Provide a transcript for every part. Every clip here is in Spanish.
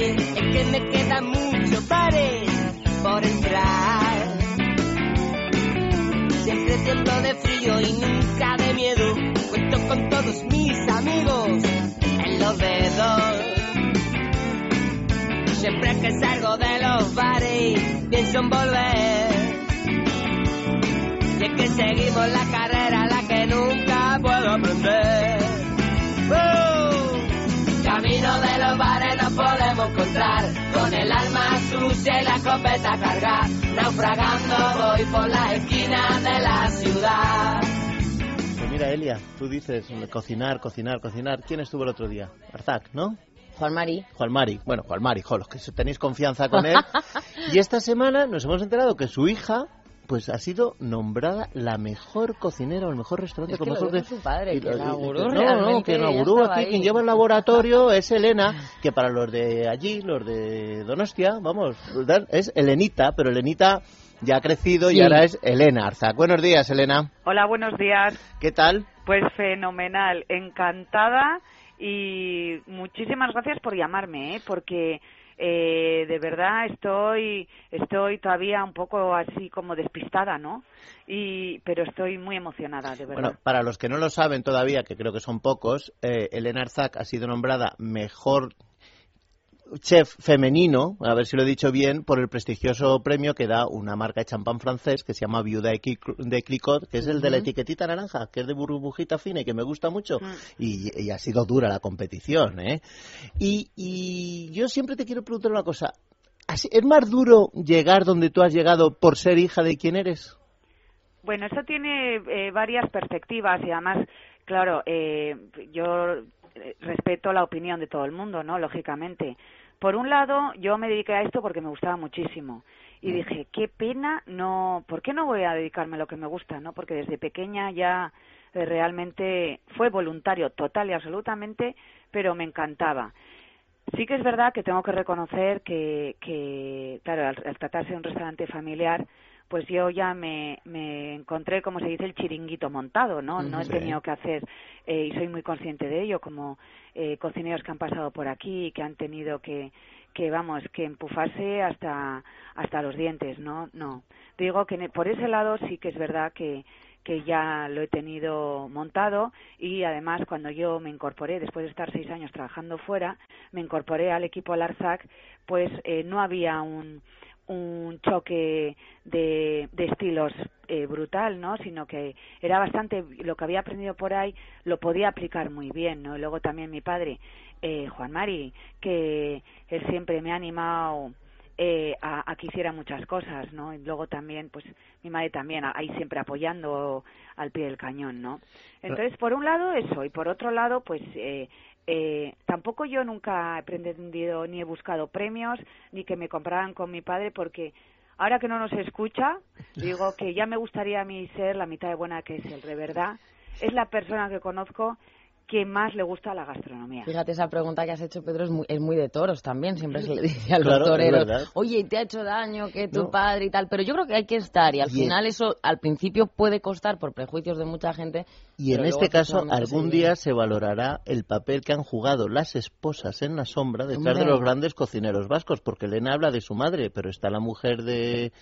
es que me quedan muchos bares por entrar. Siempre tiempo de frío y nunca de miedo, cuento con todos mis amigos en los dedos. Siempre que salgo de los bares, pienso en volver. Y es que seguimos la carrera, la que nunca puedo aprender. ¡Oh! Camino de los bares podemos encontrar, con el alma sucia y la escopeta cargada, naufragando voy por las esquinas de la ciudad. Pues mira, Elia, tú dices cocinar, cocinar, cocinar. ¿Quién estuvo el otro día? Arzac, ¿no? Juan Mari. Juan Mari. Bueno, Juan Mari, jo, los que tenéis confianza con él. y esta semana nos hemos enterado que su hija pues ha sido nombrada la mejor cocinera o el mejor restaurante Es con que lo mejor su padre, y que inauguró no, no, que inauguró aquí ahí. quien lleva el laboratorio es Elena que para los de allí los de Donostia vamos es Elenita pero Elenita ya ha crecido y Sí. ahora es Elena Arzac buenos días Elena Hola, buenos días. ¿qué tal? Pues fenomenal, encantada y muchísimas gracias por llamarme, ¿eh? porque eh, de verdad estoy estoy todavía un poco así como despistada, ¿no? Y pero estoy muy emocionada, de verdad. Bueno, para los que no lo saben todavía, que creo que son pocos, eh, Elena Arzac ha sido nombrada mejor chef femenino, a ver si lo he dicho bien, por el prestigioso premio que da una marca de champán francés que se llama Viuda de Cli- de Clicquot, que es el de la etiquetita naranja, que es de burbujita fina y que me gusta mucho. Y, y ha sido dura la competición, ¿eh? Y, y yo siempre te quiero preguntar una cosa. ¿Así- ¿Es más duro llegar donde tú has llegado por ser hija de quien eres? Bueno, eso tiene eh, varias perspectivas y además, claro, eh, yo respeto la opinión de todo el mundo, ¿no? Lógicamente. Por un lado, yo me dediqué a esto porque me gustaba muchísimo y dije, qué pena, no, ¿por qué no voy a dedicarme a lo que me gusta, no? Porque desde pequeña ya eh, realmente fue voluntario total y absolutamente, pero me encantaba. Sí que es verdad que tengo que reconocer que, que claro, al, al tratarse de un restaurante familiar, pues yo ya me, me encontré, como se dice, el chiringuito montado, ¿no? No he tenido que hacer, eh, y soy muy consciente de ello, como eh, cocineros que han pasado por aquí y que han tenido que, que vamos, que empujarse hasta, hasta los dientes, ¿no? No. Digo que ne- por ese lado sí que es verdad que, que ya lo he tenido montado y además cuando yo me incorporé, después de estar seis años trabajando fuera, me incorporé al equipo Larzac, pues eh, no había un, un choque de, de estilos eh, brutal, ¿no? Sino que era bastante, lo que había aprendido por ahí lo podía aplicar muy bien, ¿no? Y luego también mi padre, eh, Juan Mari, que él siempre me ha animado eh, a, a que hiciera muchas cosas, ¿no? Y luego también, pues, mi madre también, ahí siempre apoyando al pie del cañón, ¿no? Entonces, por un lado eso, y por otro lado, pues, eh, eh, tampoco yo nunca he pretendido ni he buscado premios, ni que me compraran con mi padre, porque ahora que no nos escucha, digo que ya me gustaría a mí ser la mitad de buena que es él, de verdad. Es la persona que conozco que más le gusta la gastronomía. Fíjate, esa pregunta que has hecho, Pedro, es muy, es muy de toros también. Siempre se le dice a los Claro, toreros, oye, te ha hecho daño que tu No. padre y tal. Pero yo creo que hay que estar y al final eso al principio puede costar por prejuicios de mucha gente. Y en este caso, algún día se valorará el papel que han jugado las esposas en la sombra detrás de los grandes cocineros vascos, porque Elena habla de su madre, pero está la mujer de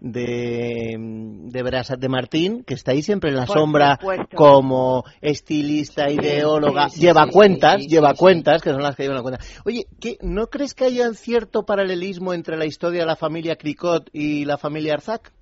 de, de de Martín, que está ahí siempre en la Por sombra supuesto. como estilista, ideóloga, sí, lleva sí, cuentas, lleva cuentas, que son las que llevan la cuenta. Oye, ¿qué, ¿no crees que haya cierto paralelismo entre la historia de la familia Cricot y la familia Arzac?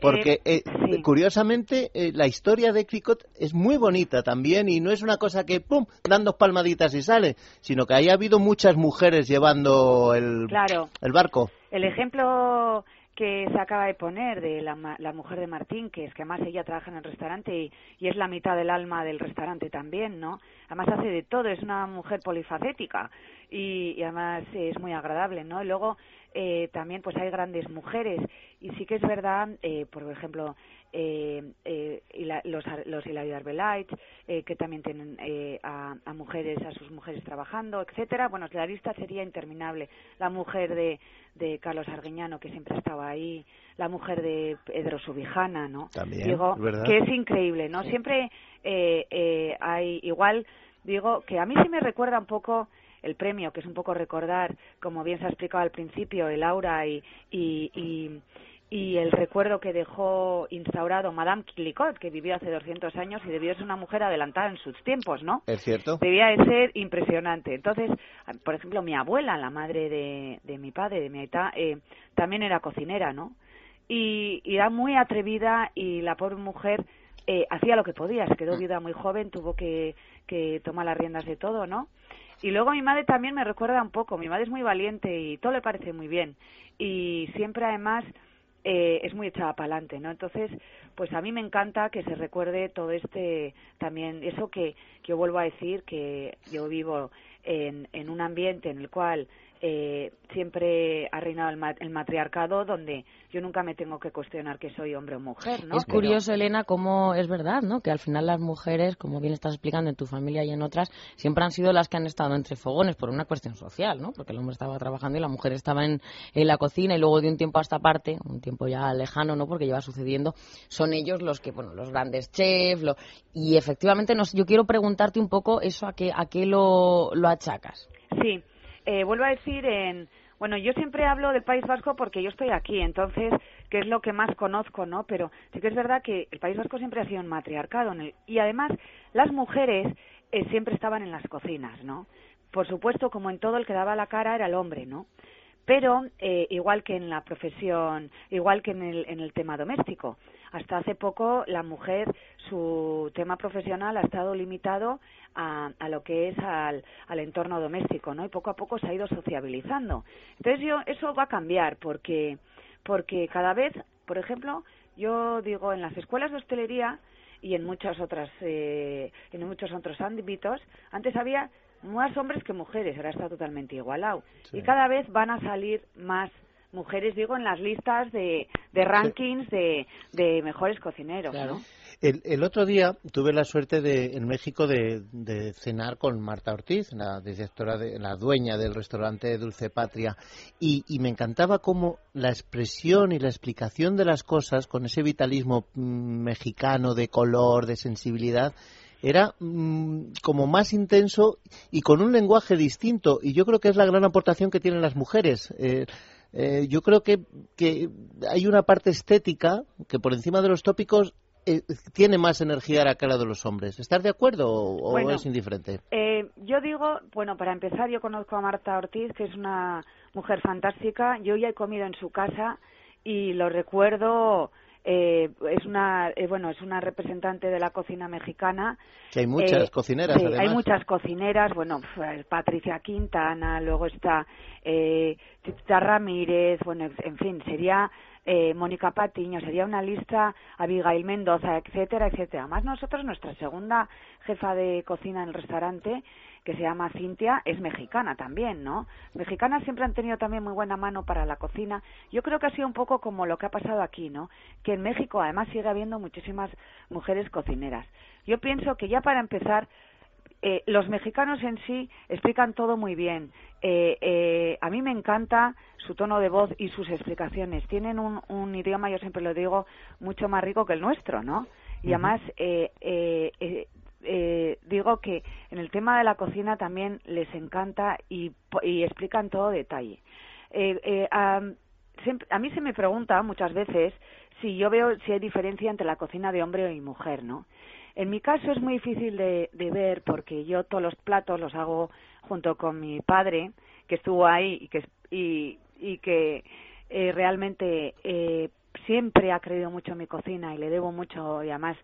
Porque eh, sí. curiosamente eh, la historia de Cricot es muy bonita también y no es una cosa que pum dan dos palmaditas y sale, sino que haya habido muchas mujeres llevando el, Claro. el barco. El ejemplo que se acaba de poner de la, la mujer de Martín, que es que además ella trabaja en el restaurante y, y es la mitad del alma del restaurante también, ¿no? Además hace de todo, es una mujer polifacética y, y además es muy agradable, ¿no? Y luego eh, también pues hay grandes mujeres y sí que es verdad, eh, por ejemplo, eh, eh, y la- los, los Hilario eh, que también tienen eh, a, a mujeres, a sus mujeres trabajando, etcétera. Bueno, la lista sería interminable. La mujer de, de Carlos Arguiñano, que siempre estaba ahí, la mujer de Pedro Subijana, ¿no? También, Digo, verdad. que es increíble, ¿no? Siempre eh, eh, hay, igual, digo, que a mí sí me recuerda un poco el premio, que es un poco recordar, como bien se ha explicado al principio, el aura y, y, y y el recuerdo que dejó instaurado Madame Killicot, que vivió hace 200 años y debió ser una mujer adelantada en sus tiempos, ¿no? Es cierto. Debía de ser impresionante. Entonces, por ejemplo, mi abuela, la madre de, de mi padre, de mi aita, eh, también era cocinera, ¿no? Y, y, era muy atrevida y la pobre mujer eh, hacía lo que podía. Se quedó viuda muy joven, tuvo que, que tomar las riendas de todo, ¿no? Y luego mi madre también me recuerda un poco. Mi madre es muy valiente y todo le parece muy bien. Y siempre, además, eh, es muy echada para adelante, ¿no? Entonces, pues a mí me encanta que se recuerde todo este también, eso que, que yo vuelvo a decir, que yo vivo en, en un ambiente en el cual eh, siempre ha reinado el, matriarcado donde yo nunca me tengo que cuestionar que soy hombre o mujer, ¿no? Es curioso, Elena, cómo es verdad, ¿no? Que al final las mujeres, como bien estás explicando en tu familia y en otras, siempre han sido las que han estado entre fogones por una cuestión social, ¿no? Porque el hombre estaba trabajando y la mujer estaba en, en la cocina y luego de un tiempo a esta parte, un tiempo ya lejano, ¿no? Porque lleva sucediendo, son ellos los que, bueno, los grandes chefs, lo, y efectivamente nos, yo quiero preguntarte un poco eso a qué, a qué lo, lo achacas. Sí, eh, vuelvo a decir en bueno, yo siempre hablo del País Vasco porque yo estoy aquí, entonces, que es lo que más conozco, ¿no? Pero sí que es verdad que el País Vasco siempre ha sido un matriarcado en el, y además las mujeres eh, siempre estaban en las cocinas, ¿no? Por supuesto, como en todo, el que daba la cara era el hombre, ¿no? Pero eh, igual que en la profesión, igual que en el, en el tema doméstico, hasta hace poco la mujer, su tema profesional ha estado limitado a, a lo que es al, al, entorno doméstico, ¿no? Y poco a poco se ha ido sociabilizando. Entonces yo, eso va a cambiar porque, porque cada vez, por ejemplo, yo digo, en las escuelas de hostelería y en muchas otras, eh, en muchos otros ámbitos, antes había más hombres que mujeres, ahora está totalmente igualado. Y cada vez van a salir más mujeres, digo, en las listas de, de rankings de, de, mejores cocineros, ¿no? El, el, otro día tuve la suerte de, en México de, de cenar con Marta Ortiz, la directora, de, la dueña del restaurante Dulce Patria, y, y, me encantaba cómo la expresión y la explicación de las cosas, con ese vitalismo mm, mexicano de color, de sensibilidad, era mmm, como más intenso y con un lenguaje distinto. Y yo creo que es la gran aportación que tienen las mujeres. Eh, eh, yo creo que, que, hay una parte estética que por encima de los tópicos eh, tiene más energía a la cara de los hombres. ¿Estás de acuerdo o, bueno, es indiferente? Eh, yo digo, bueno, para empezar, yo conozco a Marta Ortiz, que es una mujer fantástica. Yo ya he comido en su casa y lo recuerdo eh, es una eh, bueno es una representante de la cocina mexicana que hay muchas eh, cocineras sí, además. hay muchas cocineras bueno Patricia Quintana luego está eh, Tita Ramírez bueno en fin sería eh, Mónica Patiño, sería una lista, Abigail Mendoza, etcétera, etcétera. Más nosotros, nuestra segunda jefa de cocina en el restaurante, que se llama Cintia, es mexicana también, ¿no? Mexicanas siempre han tenido también muy buena mano para la cocina. Yo creo que ha sido un poco como lo que ha pasado aquí, ¿no? Que en México además sigue habiendo muchísimas mujeres cocineras. Yo pienso que ya para empezar, eh, los mexicanos en sí explican todo muy bien. Eh, eh, a mí me encanta su tono de voz y sus explicaciones. Tienen un, un, idioma, yo siempre lo digo, mucho más rico que el nuestro, ¿no? Y además, eh, eh, eh, digo que en el tema de la cocina también les encanta y, y explican todo detalle. A, siempre, a mí se me pregunta muchas veces si yo veo si hay diferencia entre la cocina de hombre y mujer, ¿no? En mi caso es muy difícil de, de, ver porque yo todos los platos los hago junto con mi padre, que estuvo ahí y que, y, y que eh, realmente eh, siempre ha creído mucho en mi cocina y le debo mucho y además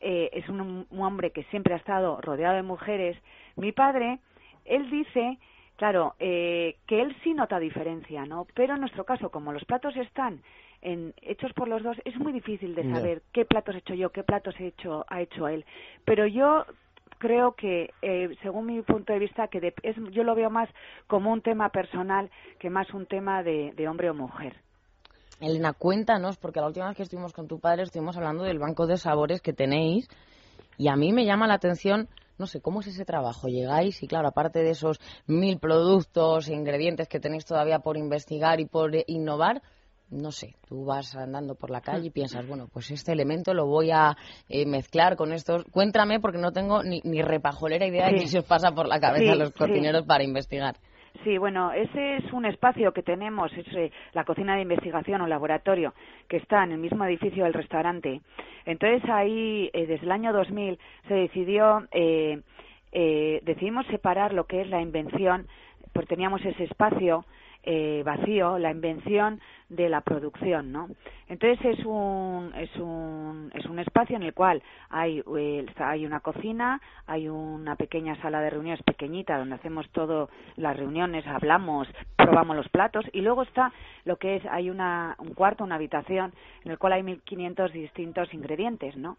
eh, es un, un hombre que siempre ha estado rodeado de mujeres. Mi padre, él dice Claro, eh, que él sí nota diferencia, ¿no? Pero en nuestro caso, como los platos están en, hechos por los dos, es muy difícil de saber no. qué platos he hecho yo, qué platos he hecho, ha hecho él. Pero yo creo que, eh, según mi punto de vista, que de, es, yo lo veo más como un tema personal que más un tema de, de hombre o mujer. Elena, cuéntanos, porque la última vez que estuvimos con tu padre estuvimos hablando del banco de sabores que tenéis y a mí me llama la atención no sé, ¿cómo es ese trabajo? Llegáis y, claro, aparte de esos mil productos e ingredientes que tenéis todavía por investigar y por innovar, no sé, tú vas andando por la calle y piensas, bueno, pues este elemento lo voy a eh, mezclar con estos. Cuéntame, porque no tengo ni, ni repajolera idea de qué se os pasa por la cabeza a los cocineros para investigar. Sí, bueno, ese es un espacio que tenemos, es eh, la cocina de investigación o laboratorio, que está en el mismo edificio del restaurante. Entonces ahí, eh, desde el año 2000, se decidió, eh, eh, decidimos separar lo que es la invención, porque teníamos ese espacio eh, vacío, la invención de la producción, ¿no? Entonces es un, es un, es un espacio en el cual hay, eh, hay una cocina, hay una pequeña sala de reuniones pequeñita donde hacemos todo las reuniones, hablamos, probamos los platos y luego está lo que es, hay una, un cuarto, una habitación en el cual hay 1500 distintos ingredientes, ¿no?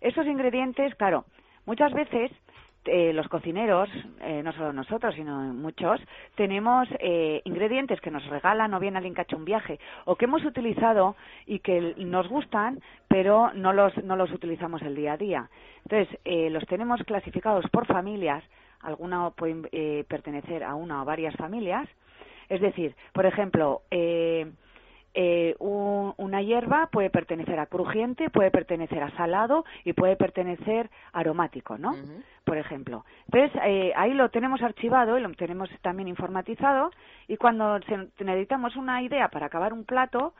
Esos ingredientes, claro, muchas veces eh, los cocineros, eh, no solo nosotros, sino muchos, tenemos eh, ingredientes que nos regalan o bien alguien que un viaje o que hemos utilizado y que nos gustan, pero no los, no los utilizamos el día a día. Entonces, eh, los tenemos clasificados por familias, alguna pueden eh, pertenecer a una o varias familias. Es decir, por ejemplo, eh, un, una hierba puede pertenecer a crujiente, puede pertenecer a salado y puede pertenecer a aromático, ¿no? Por ejemplo. Entonces, eh, ahí lo tenemos archivado y lo tenemos también informatizado y cuando se- necesitamos una idea para acabar un plato,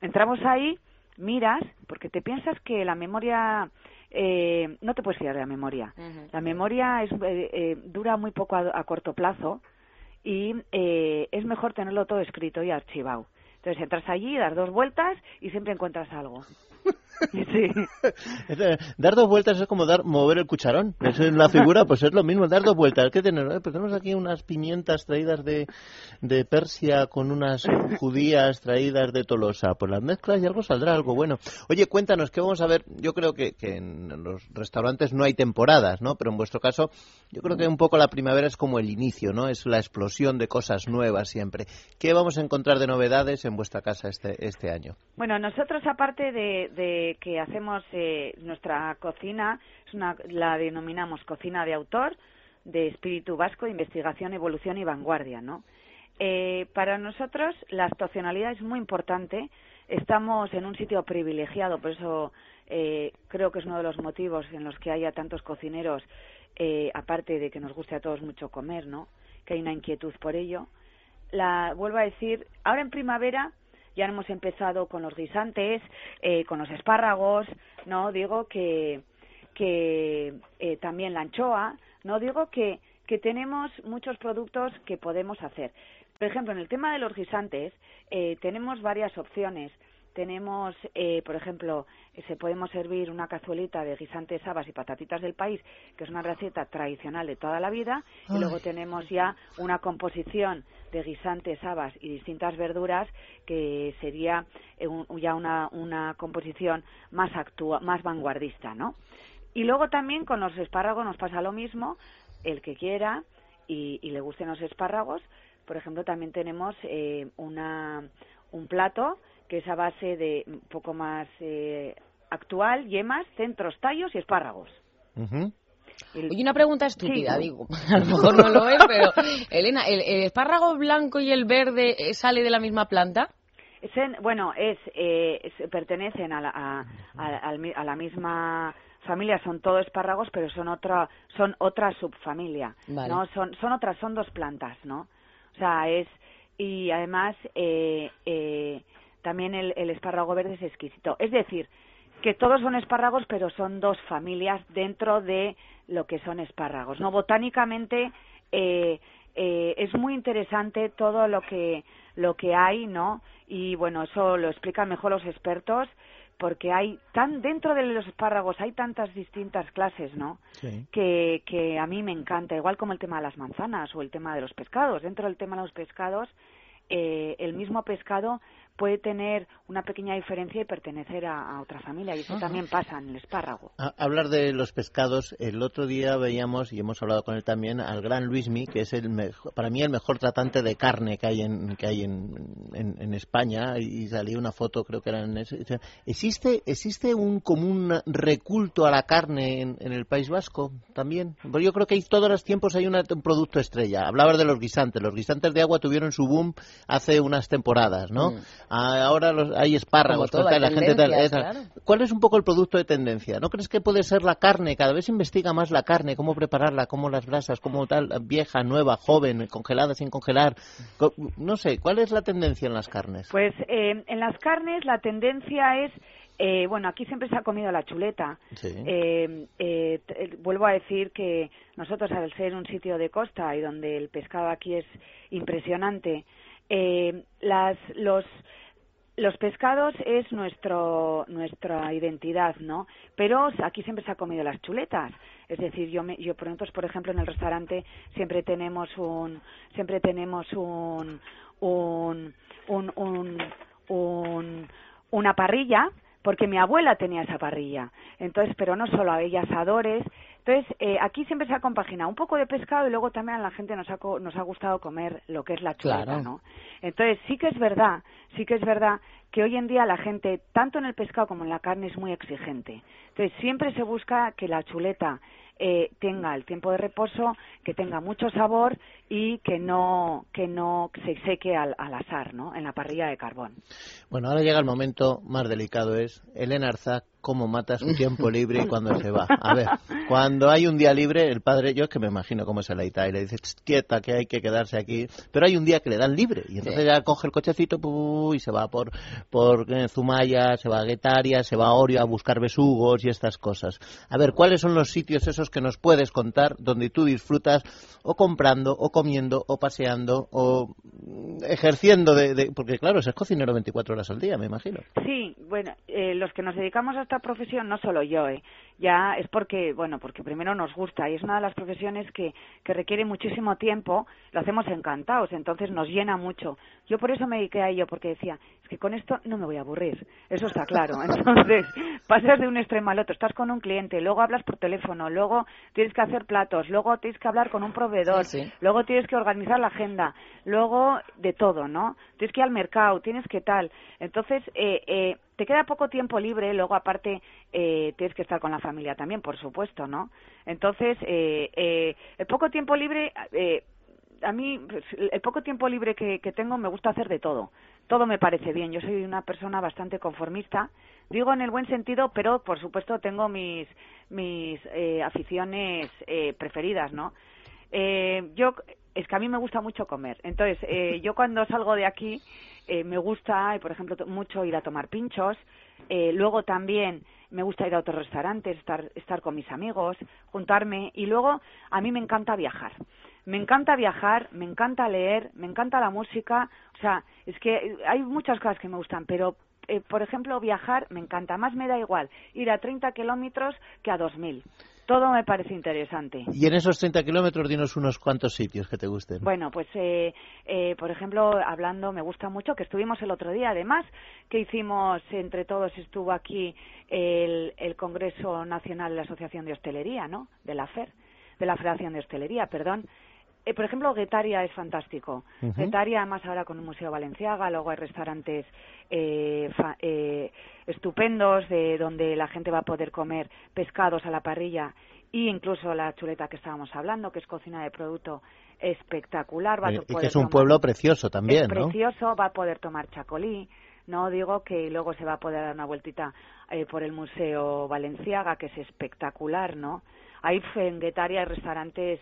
entramos ahí, miras, porque te piensas que la memoria... Eh, no te puedes fiar de la memoria. La memoria es, eh, eh, dura muy poco a, a corto plazo y eh, es mejor tenerlo todo escrito y archivado. Entonces entras allí, das dos vueltas y siempre encuentras algo. Sí. Dar dos vueltas es como dar mover el cucharón. Eso es la figura, pues es lo mismo, dar dos vueltas. ¿Qué tenemos? Eh, pues tenemos aquí unas pimientas traídas de, de Persia con unas judías traídas de Tolosa. Pues las mezclas y algo saldrá, algo bueno. Oye, cuéntanos, ¿qué vamos a ver? Yo creo que, que en los restaurantes no hay temporadas, ¿no? Pero en vuestro caso, yo creo que un poco la primavera es como el inicio, ¿no? Es la explosión de cosas nuevas siempre. ¿Qué vamos a encontrar de novedades en vuestra casa este, este año? Bueno, nosotros aparte de, de que hacemos eh, nuestra cocina, es una, la denominamos cocina de autor, de espíritu vasco, investigación, evolución y vanguardia, ¿no? Eh, para nosotros la estacionalidad es muy importante. Estamos en un sitio privilegiado, por eso eh, creo que es uno de los motivos en los que haya tantos cocineros, eh, aparte de que nos guste a todos mucho comer, ¿no? Que hay una inquietud por ello. La vuelvo a decir, ahora en primavera ya hemos empezado con los guisantes, eh, con los espárragos, no digo que que eh, también la anchoa, no digo que que tenemos muchos productos que podemos hacer. Por ejemplo, en el tema de los guisantes eh, tenemos varias opciones. Tenemos, eh, por ejemplo, eh, se podemos servir una cazuelita de guisantes, habas y patatitas del país, que es una receta tradicional de toda la vida, y luego tenemos ya una composición de guisantes, habas y distintas verduras que sería eh, un- ya una, una composición más actua más vanguardista, ¿no? Y luego también con los espárragos nos pasa lo mismo, el que quiera y, y le gusten los espárragos, por ejemplo, también tenemos eh, una, un plato que es a base de un poco más eh, actual, yemas, centros, tallos y espárragos. Y el- Oye, una pregunta estúpida, Sí. digo. A lo mejor no lo es, pero Elena, ¿el, el espárrago blanco y el verde eh, sale de la misma planta? Es en- bueno, es, eh, es- pertenecen a la, a, a- al mi- a la misma familia, son todos espárragos, pero son otra, son otra subfamilia, Vale. ¿no? Son, son otras, son dos plantas, ¿no? O sea, es, y además, eh, eh, también el, el espárrago verde es exquisito. Es decir, que todos son espárragos, pero son dos familias dentro de lo que son espárragos, ¿no? Botánicamente, eh, eh, es muy interesante todo lo que lo que hay, ¿no? Y bueno, eso lo explican mejor los expertos porque hay tan dentro de los espárragos hay tantas distintas clases, ¿no? Sí. Que, que a mí me encanta, igual como el tema de las manzanas o el tema de los pescados. Dentro del tema de los pescados, eh, el mismo pescado puede tener una pequeña diferencia y pertenecer a, a otra familia y eso Ajá. también pasa en el espárrago. A- hablar de los pescados, el otro día veíamos, y hemos hablado con él también, al gran Luismi, que es el mejo- para mí el mejor tratante de carne que hay en, que hay en, en- en España, y salía una foto, creo que era en ese. ¿Existe, existe un común reculto a la carne en, en el País Vasco también? Porque yo creo que hay, todos los tiempos hay una- un producto estrella. Hablabas de los guisantes, los guisantes de agua tuvieron su boom hace unas temporadas, ¿no? Mm. ahora hay espárragos, la gente tal, ¿Cuál es un poco el producto de tendencia? ¿No crees que puede ser la carne? Cada vez se investiga más la carne, cómo prepararla, cómo las brasas, cómo tal, vieja, nueva, joven, congelada, sin congelar. No sé, ¿cuál es la tendencia en las carnes? Pues eh, en las carnes la tendencia es eh, bueno, aquí siempre se ha comido la chuleta. Eh, eh, vuelvo a decir que nosotros, al ser un sitio de costa y donde el pescado aquí es impresionante, las, los, pescados es nuestro, nuestra identidad, ¿no? Pero aquí siempre se ha comido las chuletas. Es decir, yo, me, yo por ejemplo, en el restaurante siempre tenemos un, siempre tenemos un, un, un, un, un una parrilla porque mi abuela tenía esa parrilla. Entonces, pero no solo había asadores. Entonces, eh, aquí siempre se ha compaginado un poco de pescado y luego también a la gente nos ha, nos ha gustado comer lo que es la chuleta, ¿no? Entonces, sí que es verdad, sí que es verdad que hoy en día la gente, tanto en el pescado como en la carne, es muy exigente. Entonces, siempre se busca que la chuleta eh, tenga el tiempo de reposo, que tenga mucho sabor y que no, que no se seque al, al asar, ¿no? En la parrilla de carbón. Bueno, ahora llega el momento más delicado, es Elena Arzac cómo mata su tiempo libre y cuando se va. A ver, cuando hay un día libre, el padre, yo es que me imagino cómo se la y le dice, quieta, que hay que quedarse aquí, pero hay un día que le dan libre y entonces ya coge el cochecito y se va por, por eh, Zumaya, se va a Guetaria, se va a Orio a buscar besugos y estas cosas. A ver, ¿cuáles son los sitios esos que nos puedes contar donde tú disfrutas o comprando o comiendo o paseando o ejerciendo de, porque claro, es cocinero 24 horas al día, me imagino. Sí, bueno, eh, los que nos dedicamos a esta profesión, no solo yo, ¿eh? Ya es porque, bueno, porque primero nos gusta y es una de las profesiones que, que requiere muchísimo tiempo, lo hacemos encantados, entonces nos llena mucho. Yo por eso me dediqué a ello, porque decía, es que con esto no me voy a aburrir, eso está claro. Entonces, pasas de un extremo al otro, estás con un cliente, luego hablas por teléfono, luego tienes que hacer platos, luego tienes que hablar con un proveedor, luego tienes que organizar la agenda, luego de todo, ¿no? Tienes que ir al mercado, tienes que tal. Entonces, eh, eh, te queda poco tiempo libre, luego aparte eh, tienes que estar con la familia también, por supuesto, ¿no? Entonces, eh, eh, el poco tiempo libre, eh, a mí, pues, el poco tiempo libre que, que tengo me gusta hacer de todo. Todo me parece bien. Yo soy una persona bastante conformista, digo en el buen sentido, pero por supuesto tengo mis, mis eh, aficiones eh, preferidas, ¿no? Eh, yo es que a mí me gusta mucho comer. Entonces, eh, yo cuando salgo de aquí eh, me gusta, por ejemplo, mucho ir a tomar pinchos. Eh, luego también me gusta ir a otros restaurantes, estar, estar con mis amigos, juntarme. Y luego a mí me encanta viajar. Me encanta viajar, me encanta leer, me encanta la música. O sea, es que hay muchas cosas que me gustan, pero eh, por ejemplo, viajar me encanta. Más me da igual ir a 30 kilómetros que a 2.000 todo me parece interesante. Y en esos 30 kilómetros, dinos unos cuantos sitios que te gusten. Bueno, pues, eh, eh, por ejemplo, hablando, me gusta mucho que estuvimos el otro día, además, que hicimos entre todos, estuvo aquí el, el Congreso Nacional de la Asociación de Hostelería, ¿no? De la FER, de la Federación de Hostelería, perdón. Eh, por ejemplo, Guetaria es fantástico. Guetaria, además, ahora con el Museo Valenciaga, luego hay restaurantes eh, eh, estupendos de donde la gente va a poder comer pescados a la parrilla e incluso la chuleta que estábamos hablando, que es cocina de producto espectacular. Va a y que es un pueblo precioso también, es precioso, va a poder tomar chacolí. No digo que luego se va a poder dar una vueltita por el Museo Valenciaga, que es espectacular, ¿no? Hay en Guetaria hay restaurantes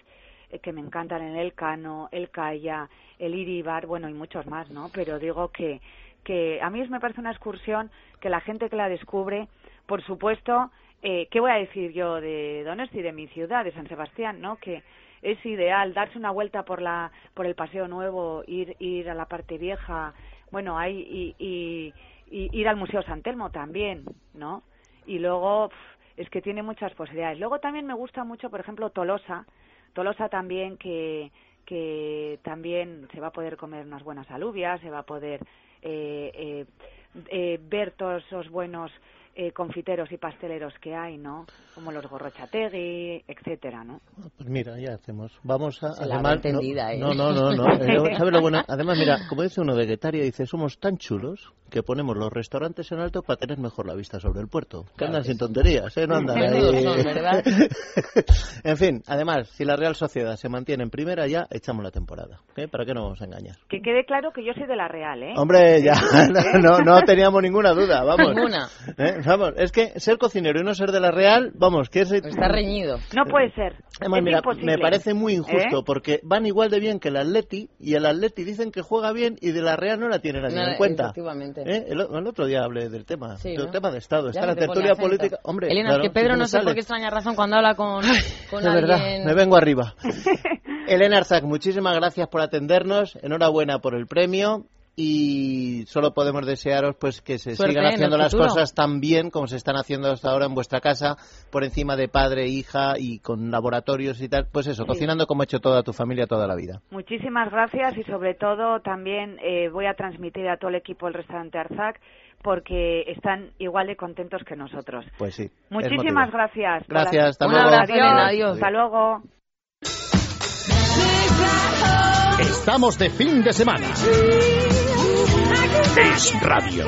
eh, que me encantan en el Cano, el Calla, el Iribar, bueno, y muchos más, ¿no? Pero digo que, que a mí me parece una excursión que la gente que la descubre, por supuesto, eh, ¿qué voy a decir yo de Donosti, de mi ciudad, de San Sebastián, ¿no? Que es ideal darse una vuelta por la por el paseo nuevo, ir ir a la parte vieja, bueno, hay y, y, ir al Museo San Telmo también, ¿no? Y luego es que tiene muchas posibilidades. Luego también me gusta mucho, por ejemplo, Tolosa, Tolosa también que, que también se va a poder comer unas buenas alubias, se va a poder eh, eh, eh ver todos esos buenos eh, confiteros y pasteleros que hay, ¿no? Como los Gorrochategui, etcétera, ¿no? Pues mira, ya hacemos. Vamos a. Se la además, entendida, no, ¿eh? no, no, no. no. Eh, ¿sabe lo bueno? Además, mira, como dice uno de Guetaria, dice: somos tan chulos que ponemos los restaurantes en alto para tener mejor la vista sobre el puerto. Que andan sin tonterías, ¿eh? No andan ahí. ¿verdad? en fin, además, si la Real Sociedad se mantiene en primera, ya echamos la temporada. ¿eh? ¿Para qué nos vamos a engañar? Que quede claro que yo soy de la Real, ¿eh? Hombre, ya, no, no teníamos ninguna duda, vamos. Ninguna. ¿Eh? Vamos, es que ser cocinero y no ser de la Real, vamos, que es... Está reñido. No puede ser. Además, es mira, imposible. me parece muy injusto ¿Eh? porque van igual de bien que el Atleti y el Atleti dicen que juega bien y de la Real no la tienen nadie Nada, en cuenta. efectivamente. ¿Eh? El, el otro día hablé del tema, Sí, del ¿no? tema de Estado. Está la tertulia política. Hombre, Elena, claro, es que Pedro no me sé por qué extraña razón cuando habla con, con De verdad, me vengo arriba. Elena Arzac, muchísimas gracias por atendernos. Enhorabuena por el premio. Y solo podemos desearos pues que se Suerte sigan haciendo las cosas tan bien como se están haciendo hasta ahora en vuestra casa, por encima de padre, hija y con laboratorios y tal. Pues eso, cocinando como ha hecho toda tu familia toda la vida. Muchísimas gracias y sobre todo también eh, voy a transmitir a todo el equipo del restaurante Arzac porque están igual de contentos que nosotros. Pues sí. Muchísimas gracias. Gracias, hasta Un luego. abrazo, Elena, adiós. Hasta luego. Estamos de fin de semana. Es radio.